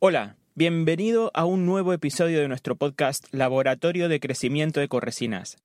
Hola, bienvenido a un nuevo episodio de nuestro podcast Laboratorio de Crecimiento de Corresinas.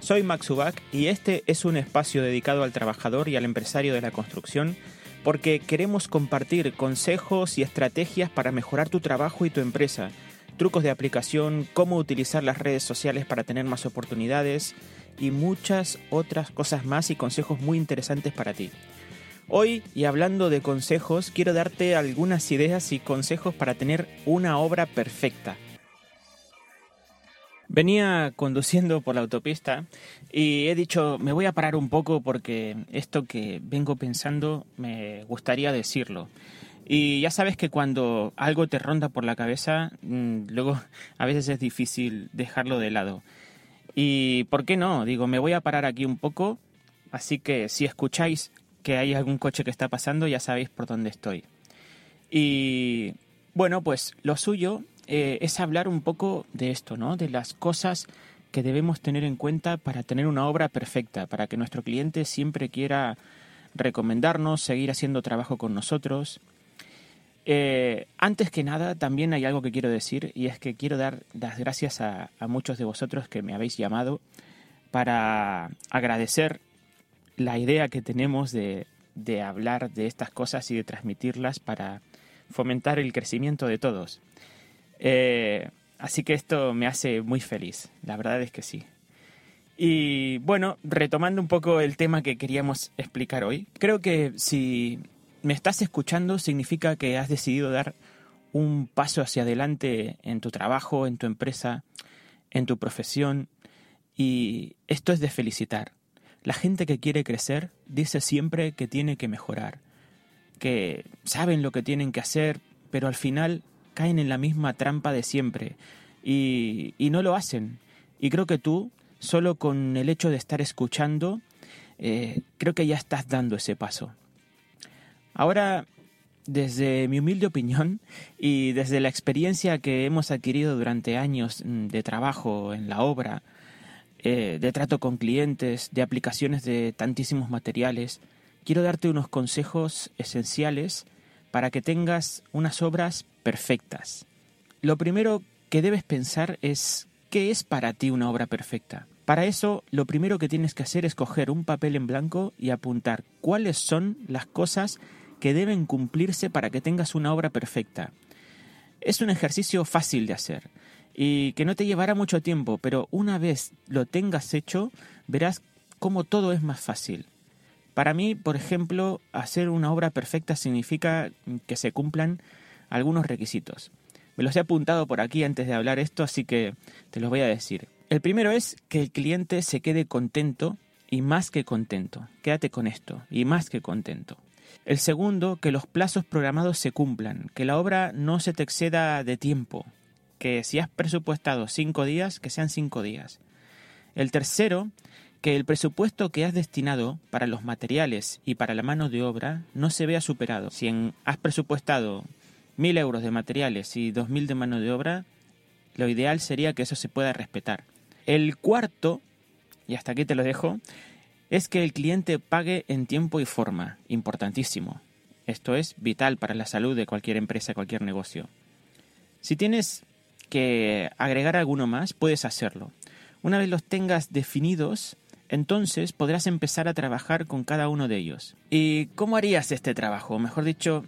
Soy Max Ubach y este es un espacio dedicado al trabajador y al empresario de la construcción porque queremos compartir consejos y estrategias para mejorar tu trabajo y tu empresa, trucos de aplicación, cómo utilizar las redes sociales para tener más oportunidades y muchas otras cosas más y consejos muy interesantes para ti. Hoy, y hablando de consejos, quiero darte algunas ideas y consejos para tener una obra perfecta. Venía conduciendo por la autopista y he dicho, me voy a parar un poco porque esto que vengo pensando me gustaría decirlo. Y ya sabes que cuando algo te ronda por la cabeza, mm, luego a veces es difícil dejarlo de lado. Y ¿por qué no? Digo, me voy a parar aquí un poco, así que si escucháis que hay algún coche que está pasando, ya sabéis por dónde estoy. Y bueno, pues lo suyo eh, es hablar un poco de esto, ¿no? De las cosas que debemos tener en cuenta para tener una obra perfecta, para que nuestro cliente siempre quiera recomendarnos, seguir haciendo trabajo con nosotros. Eh, antes que nada, también hay algo que quiero decir y es que quiero dar las gracias a muchos de vosotros que me habéis llamado para agradecer la idea que tenemos de, hablar de estas cosas y de transmitirlas para fomentar el crecimiento de todos. Eh, así que esto me hace muy feliz, la verdad es que sí. Y bueno, retomando un poco el tema que queríamos explicar hoy, creo que si me estás escuchando significa que has decidido dar un paso hacia adelante en tu trabajo, en tu empresa, en tu profesión, y esto es de felicitar. La gente que quiere crecer dice siempre que tiene que mejorar, que saben lo que tienen que hacer, pero al final caen en la misma trampa de siempre y, no lo hacen. Y creo que tú, solo con el hecho de estar escuchando, eh, creo que ya estás dando ese paso. Ahora, desde mi humilde opinión y desde la experiencia que hemos adquirido durante años mm, de trabajo en la obra, eh, de trato con clientes, de aplicaciones de tantísimos materiales, quiero darte unos consejos esenciales para que tengas unas obras perfectas. Lo primero que debes pensar es ¿qué es para ti una obra perfecta? Para eso, lo primero que tienes que hacer es coger un papel en blanco y apuntar cuáles son las cosas que deben cumplirse para que tengas una obra perfecta. Es un ejercicio fácil de hacer y que no te llevará mucho tiempo, pero una vez lo tengas hecho, verás cómo todo es más fácil. Para mí, por ejemplo, hacer una obra perfecta significa que se cumplan algunos requisitos. Me los he apuntado por aquí antes de hablar esto, así que te los voy a decir. El primero es que el cliente se quede contento y más que contento. Quédate con esto, y más que contento. El segundo, que los plazos programados se cumplan, que la obra no se te exceda de tiempo, que si has presupuestado cinco días, que sean cinco días. El tercero, que el presupuesto que has destinado para los materiales y para la mano de obra no se vea superado. Si has presupuestado mil euros de materiales y dos mil de mano de obra, lo ideal sería que eso se pueda respetar. El cuarto, y hasta aquí te lo dejo, es que el cliente pague en tiempo y forma, importantísimo. Esto es vital para la salud de cualquier empresa, cualquier negocio. Si tienes que agregar alguno más, puedes hacerlo. Una vez los tengas definidos, entonces podrás empezar a trabajar con cada uno de ellos. ¿Y cómo harías este trabajo? Mejor dicho,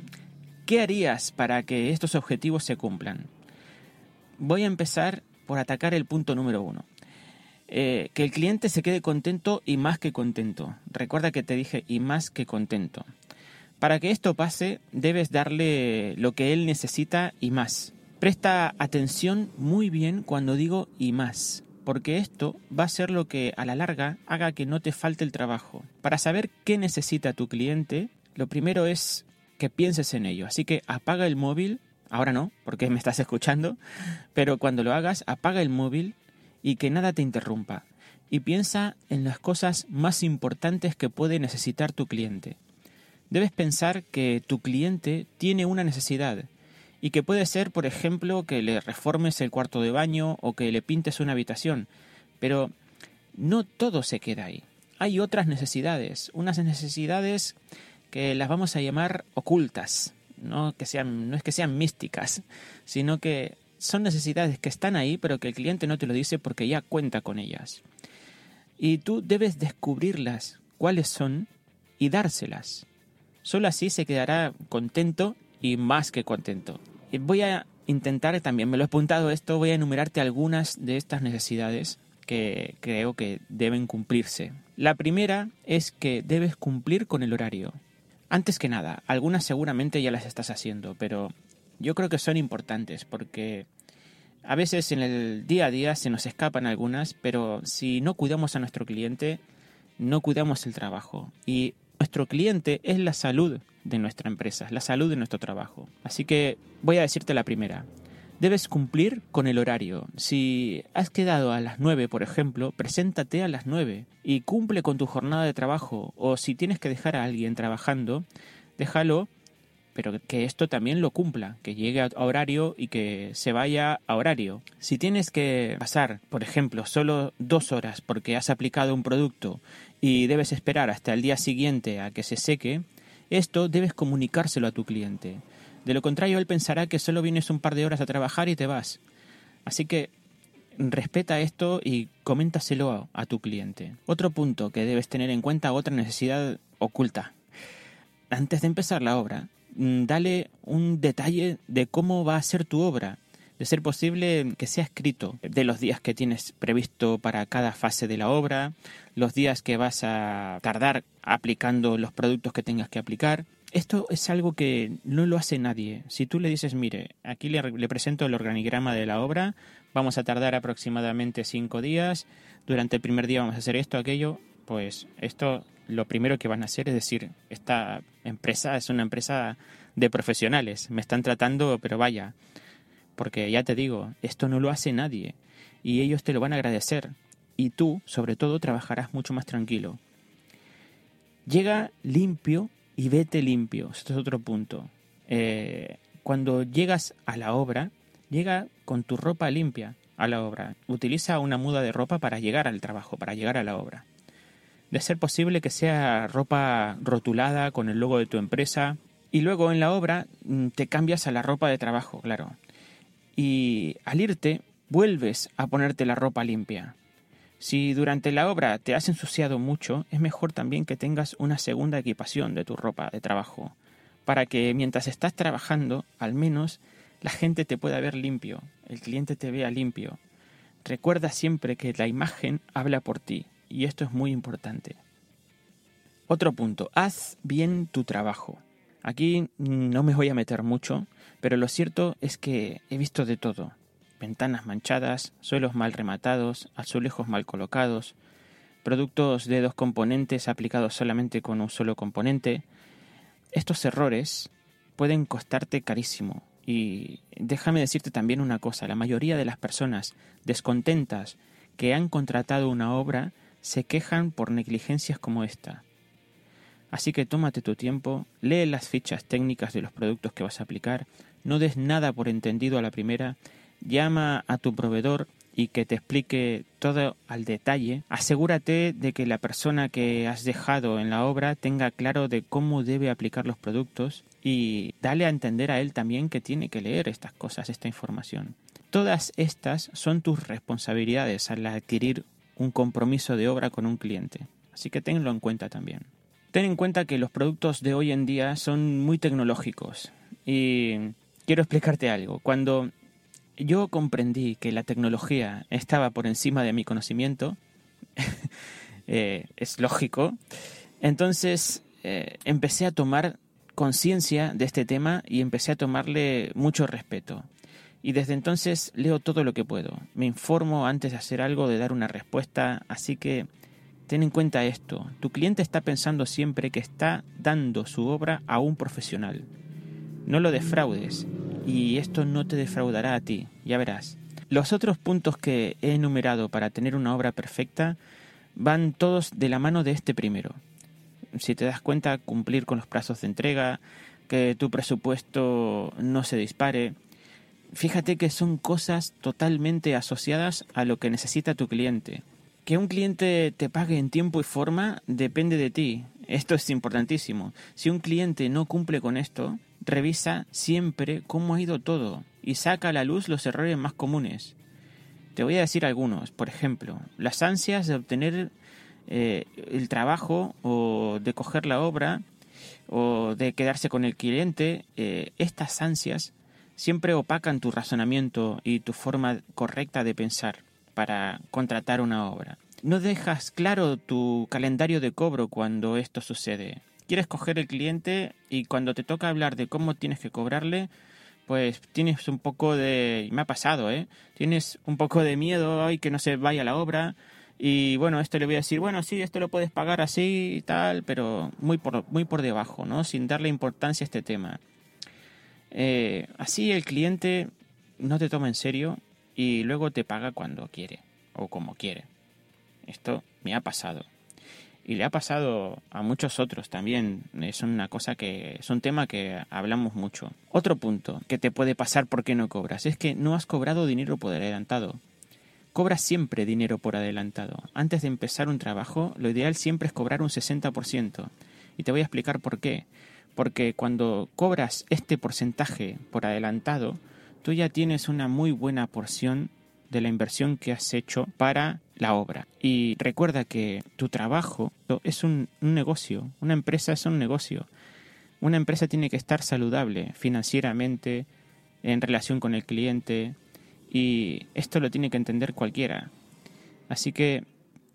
¿qué harías para que estos objetivos se cumplan? Voy a empezar por atacar el punto número uno. Eh, que el cliente se quede contento y más que contento. Recuerda que te dije y más que contento. Para que esto pase, debes darle lo que él necesita y más. Presta atención muy bien cuando digo y más, porque esto va a ser lo que a la larga haga que no te falte el trabajo. Para saber qué necesita tu cliente, lo primero es que pienses en ello. Así que apaga el móvil, ahora no, porque me estás escuchando, pero cuando lo hagas, apaga el móvil y que nada te interrumpa. Y piensa en las cosas más importantes que puede necesitar tu cliente. Debes pensar que tu cliente tiene una necesidad y que puede ser, por ejemplo, que le reformes el cuarto de baño o que le pintes una habitación, pero no todo se queda ahí. Hay otras necesidades, unas necesidades que las vamos a llamar ocultas, no, que sean, no es que sean místicas, sino que son necesidades que están ahí, pero que el cliente no te lo dice porque ya cuenta con ellas. Y tú debes descubrirlas, cuáles son, y dárselas. Solo así se quedará contento y más que contento. Y voy a intentar, también me lo he apuntado esto, voy a enumerarte algunas de estas necesidades que creo que deben cumplirse. La primera es que debes cumplir con el horario. Antes que nada, algunas seguramente ya las estás haciendo, pero yo creo que son importantes porque a veces en el día a día se nos escapan algunas, pero si no cuidamos a nuestro cliente, no cuidamos el trabajo. Y nuestro cliente es la salud de nuestra empresa, la salud de nuestro trabajo. Así que voy a decirte la primera. Debes cumplir con el horario. Si has quedado a las 9, por ejemplo, preséntate a las 9 y cumple con tu jornada de trabajo. O si tienes que dejar a alguien trabajando, déjalo, pero que esto también lo cumpla, que llegue a horario y que se vaya a horario. Si tienes que pasar, por ejemplo, solo dos horas porque has aplicado un producto y debes esperar hasta el día siguiente a que se seque, esto debes comunicárselo a tu cliente. De lo contrario, él pensará que solo vienes un par de horas a trabajar y te vas. Así que respeta esto y coméntaselo a, tu cliente. Otro punto que debes tener en cuenta, otra necesidad oculta. Antes de empezar la obra, mm, dale un detalle de cómo va a ser tu obra. De ser posible que sea escrito de los días que tienes previsto para cada fase de la obra, los días que vas a tardar aplicando los productos que tengas que aplicar, esto es algo que no lo hace nadie. Si tú le dices, mire, aquí le, presento el organigrama de la obra, vamos a tardar aproximadamente cinco días, durante el primer día vamos a hacer esto, aquello, pues esto lo primero que van a hacer es decir, esta empresa es una empresa de profesionales, me están tratando, pero vaya, porque ya te digo, esto no lo hace nadie y ellos te lo van a agradecer y tú, sobre todo, trabajarás mucho más tranquilo. Llega limpio y vete limpio. Esto es otro punto. Eh, cuando llegas a la obra, llega con tu ropa limpia a la obra. Utiliza una muda de ropa para llegar al trabajo, para llegar a la obra. De ser posible que sea ropa rotulada con el logo de tu empresa. Y luego en la obra mm, te cambias a la ropa de trabajo, claro. Y al irte, vuelves a ponerte la ropa limpia. Si durante la obra te has ensuciado mucho, es mejor también que tengas una segunda equipación de tu ropa de trabajo, para que mientras estás trabajando, al menos la gente te pueda ver limpio, el cliente te vea limpio. Recuerda siempre que la imagen habla por ti, y esto es muy importante. Otro punto, haz bien tu trabajo. Aquí no me voy a meter mucho, pero lo cierto es que he visto de todo ventanas manchadas, suelos mal rematados, azulejos mal colocados, productos de dos componentes aplicados solamente con un solo componente. Estos errores pueden costarte carísimo. Y déjame decirte también una cosa, la mayoría de las personas descontentas que han contratado una obra se quejan por negligencias como esta. Así que tómate tu tiempo, lee las fichas técnicas de los productos que vas a aplicar, no des nada por entendido a la primera llama a tu proveedor y que te explique todo al detalle, asegúrate de que la persona que has dejado en la obra tenga claro de cómo debe aplicar los productos y dale a entender a él también que tiene que leer estas cosas, esta información. Todas estas son tus responsabilidades al adquirir un compromiso de obra con un cliente, así que tenlo en cuenta también. Ten en cuenta que los productos de hoy en día son muy tecnológicos y quiero explicarte algo. Cuando yo comprendí que la tecnología estaba por encima de mi conocimiento, eh, es lógico, entonces eh, empecé a tomar conciencia de este tema y empecé a tomarle mucho respeto. Y desde entonces leo todo lo que puedo. Me informo antes de hacer algo, de dar una respuesta. Así que ten en cuenta esto. Tu cliente está pensando siempre que está dando su obra a un profesional. No lo defraudes y esto no te defraudará a ti, ya verás. Los otros puntos que he enumerado para tener una obra perfecta van todos de la mano de este primero. Si te das cuenta, cumplir con los plazos de entrega, que tu presupuesto no se dispare. Fíjate que son cosas totalmente asociadas a lo que necesita tu cliente. Que un cliente te pague en tiempo y forma depende de ti. Esto es importantísimo. Si un cliente no cumple con esto, revisa siempre cómo ha ido todo y saca a la luz los errores más comunes. Te voy a decir algunos. Por ejemplo, las ansias de obtener eh, el trabajo o de coger la obra o de quedarse con el cliente, eh, estas ansias siempre opacan tu razonamiento y tu forma correcta de pensar para contratar una obra. No dejas claro tu calendario de cobro cuando esto sucede. Quieres coger el cliente y cuando te toca hablar de cómo tienes que cobrarle, pues tienes un poco de... me ha pasado, ¿eh? Tienes un poco de miedo ay que no se vaya la obra y bueno, esto le voy a decir, bueno, sí, esto lo puedes pagar así y tal, pero muy por, muy por debajo, ¿no? Sin darle importancia a este tema. Eh, así el cliente no te toma en serio y luego te paga cuando quiere o como quiere. Esto me ha pasado. Y le ha pasado a muchos otros también. Es una cosa que es un tema que hablamos mucho. Otro punto que te puede pasar porque no cobras es que no has cobrado dinero por adelantado. Cobras siempre dinero por adelantado. Antes de empezar un trabajo, lo ideal siempre es cobrar un 60%. Y te voy a explicar por qué. Porque cuando cobras este porcentaje por adelantado, tú ya tienes una muy buena porción de la inversión que has hecho para la obra. Y recuerda que tu trabajo es un, negocio, una empresa es un negocio. Una empresa tiene que estar saludable financieramente, en relación con el cliente, y esto lo tiene que entender cualquiera. Así que,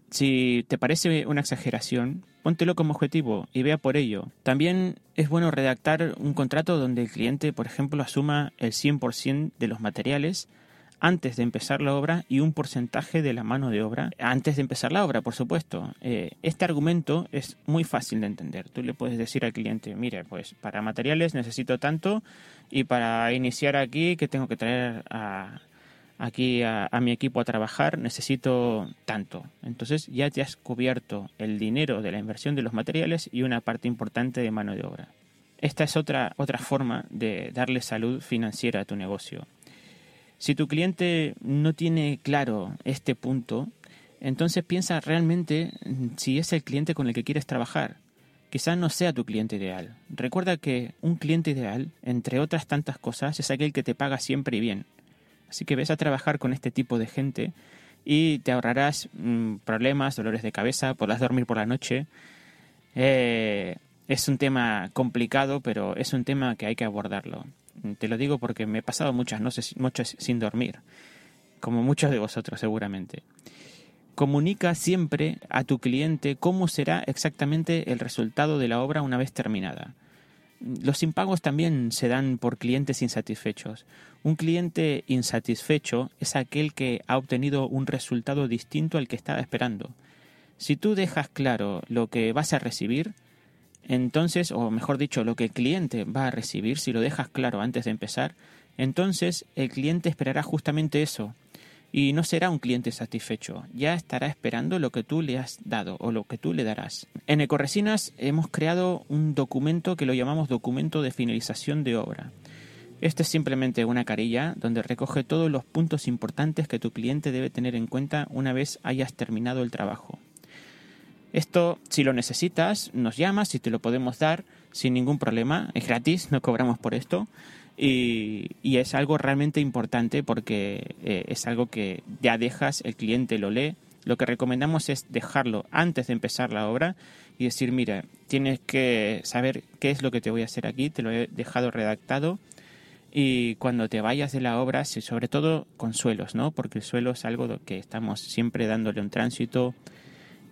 si te parece una exageración, póntelo como objetivo y vea por ello. También es bueno redactar un contrato donde el cliente, por ejemplo, asuma el 100% de los materiales antes de empezar la obra y un porcentaje de la mano de obra antes de empezar la obra, por supuesto. Eh, este argumento es muy fácil de entender. Tú le puedes decir al cliente, mire, pues para materiales necesito tanto y para iniciar aquí que tengo que traer aquí a, mi equipo a trabajar necesito tanto. Entonces ya te has cubierto el dinero de la inversión de los materiales y una parte importante de mano de obra. Esta es otra, otra forma de darle salud financiera a tu negocio. Si tu cliente no tiene claro este punto, entonces piensa realmente si es el cliente con el que quieres trabajar. Quizás no sea tu cliente ideal. Recuerda que un cliente ideal, entre otras tantas cosas, es aquel que te paga siempre y bien. Así que ves a trabajar con este tipo de gente y te ahorrarás mm, problemas, dolores de cabeza, podrás dormir por la noche. Eh, es un tema complicado, pero es un tema que hay que abordarlo. Te lo digo porque me he pasado muchas noches, sin dormir, como muchos de vosotros seguramente. Comunica siempre a tu cliente cómo será exactamente el resultado de la obra una vez terminada. Los impagos también se dan por clientes insatisfechos. Un cliente insatisfecho es aquel que ha obtenido un resultado distinto al que estaba esperando. Si tú dejas claro lo que vas a recibir, entonces, o mejor dicho, lo que el cliente va a recibir, si lo dejas claro antes de empezar, entonces el cliente esperará justamente eso. Y no será un cliente satisfecho, ya estará esperando lo que tú le has dado o lo que tú le darás. En Ecoresinas hemos creado un documento que lo llamamos documento de finalización de obra. Este es simplemente una carilla donde recoge todos los puntos importantes que tu cliente debe tener en cuenta una vez hayas terminado el trabajo. Esto, si lo necesitas, nos llamas y te lo podemos dar sin ningún problema. Es gratis, no cobramos por esto. Y, es algo realmente importante porque eh, es algo que ya dejas, el cliente lo lee. Lo que recomendamos es dejarlo antes de empezar la obra y decir, mira, tienes que saber qué es lo que te voy a hacer aquí, te lo he dejado redactado y cuando te vayas de la obra, sobre todo con suelos, ¿no? Porque el suelo es algo que estamos siempre dándole un tránsito,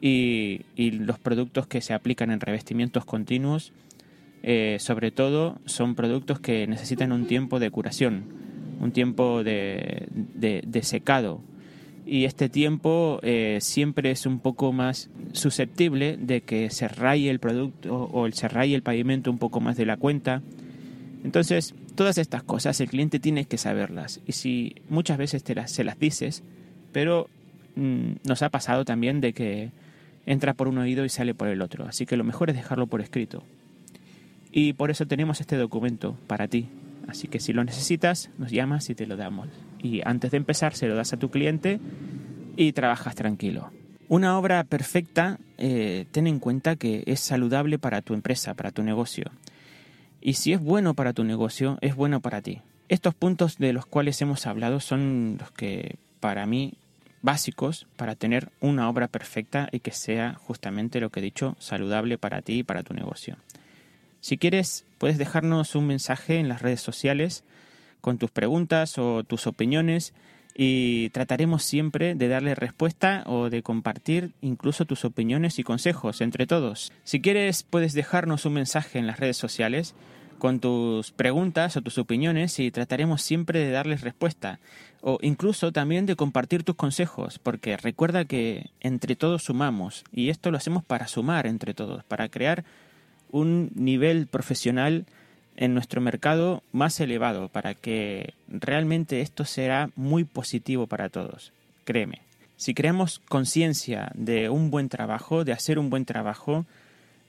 y, los productos que se aplican en revestimientos continuos, eh, sobre todo, son productos que necesitan un tiempo de curación, un tiempo de, secado. Y este tiempo eh, siempre es un poco más susceptible de que se raye el producto o se raye el pavimento un poco más de la cuenta. Entonces, todas estas cosas el cliente tiene que saberlas. Y si muchas veces te las, se las dices, pero mm, nos ha pasado también de que entra por un oído y sale por el otro. Así que lo mejor es dejarlo por escrito. Y por eso tenemos este documento para ti. Así que si lo necesitas, nos llamas y te lo damos. Y antes de empezar, se lo das a tu cliente y trabajas tranquilo. Una obra perfecta, eh, ten en cuenta que es saludable para tu empresa, para tu negocio. Y si es bueno para tu negocio, es bueno para ti. Estos puntos de los cuales hemos hablado son los que para mí básicos para tener una obra perfecta y que sea justamente lo que he dicho, saludable para ti y para tu negocio. Si quieres, puedes dejarnos un mensaje en las redes sociales con tus preguntas o tus opiniones y trataremos siempre de darle respuesta o de compartir incluso tus opiniones y consejos entre todos. Si quieres, puedes dejarnos un mensaje en las redes sociales con tus preguntas o tus opiniones y trataremos siempre de darles respuesta o incluso también de compartir tus consejos, porque recuerda que entre todos sumamos y esto lo hacemos para sumar entre todos, para crear un nivel profesional en nuestro mercado más elevado, para que realmente esto será muy positivo para todos. Créeme, si creamos conciencia de un buen trabajo, de hacer un buen trabajo,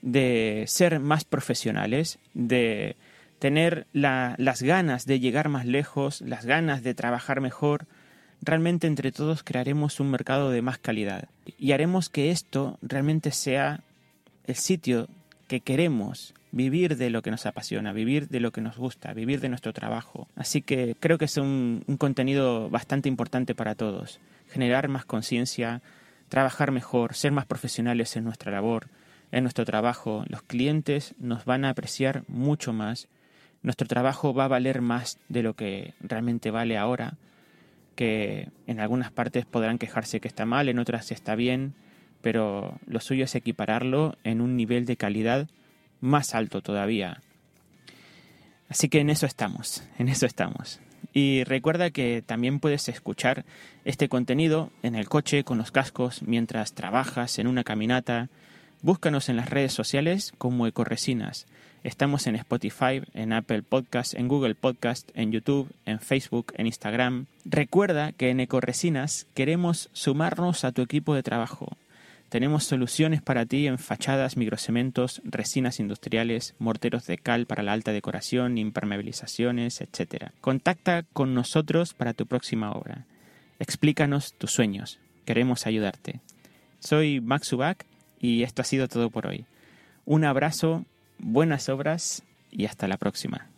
de ser más profesionales, de tener las ganas de llegar más lejos, las ganas de trabajar mejor, realmente entre todos crearemos un mercado de más calidad y haremos que esto realmente sea el sitio que queremos vivir de lo que nos apasiona, vivir de lo que nos gusta, vivir de nuestro trabajo. Así que creo que es un, contenido bastante importante para todos. Generar más conciencia, trabajar mejor, ser más profesionales en nuestra labor, en nuestro trabajo. Los clientes nos van a apreciar mucho más nuestro trabajo va a valer más de lo que realmente vale ahora, que en algunas partes podrán quejarse que está mal, en otras está bien, pero lo suyo es equipararlo en un nivel de calidad más alto todavía. Así que en eso estamos, en eso estamos. Y recuerda que también puedes escuchar este contenido en el coche con los cascos mientras trabajas en una caminata. Búscanos en las redes sociales como Ecoresinas Estamos en Spotify, en Apple Podcast, en Google Podcast, en YouTube, en Facebook, en Instagram. Recuerda que en Ecoresinas queremos sumarnos a tu equipo de trabajo. Tenemos soluciones para ti en fachadas, microcementos, resinas industriales, morteros de cal para la alta decoración, impermeabilizaciones, etc. Contacta con nosotros para tu próxima obra. Explícanos tus sueños. Queremos ayudarte. Soy Max Ubak y esto ha sido todo por hoy. Un abrazo buenas obras y hasta la próxima.